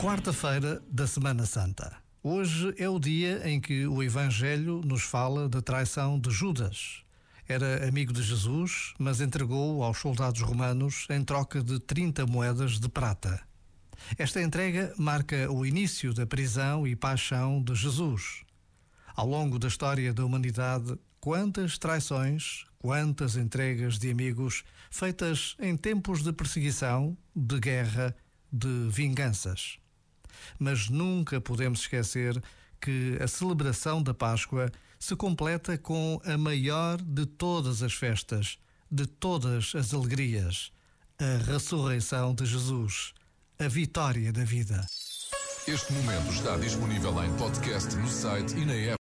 Quarta-feira da Semana Santa. Hoje é o dia em que o Evangelho nos fala da traição de Judas. Era amigo de Jesus, mas entregou aos soldados romanos em troca de 30 moedas de prata. Esta entrega marca o início da prisão e paixão de Jesus. Ao longo da história da humanidade, quantas traições, quantas entregas de amigos feitas em tempos de perseguição, de guerra, de vinganças. Mas nunca podemos esquecer que a celebração da Páscoa se completa com a maior de todas as festas, de todas as alegrias, a ressurreição de Jesus, a vitória da vida. Este momento está disponível em podcast no site e na app.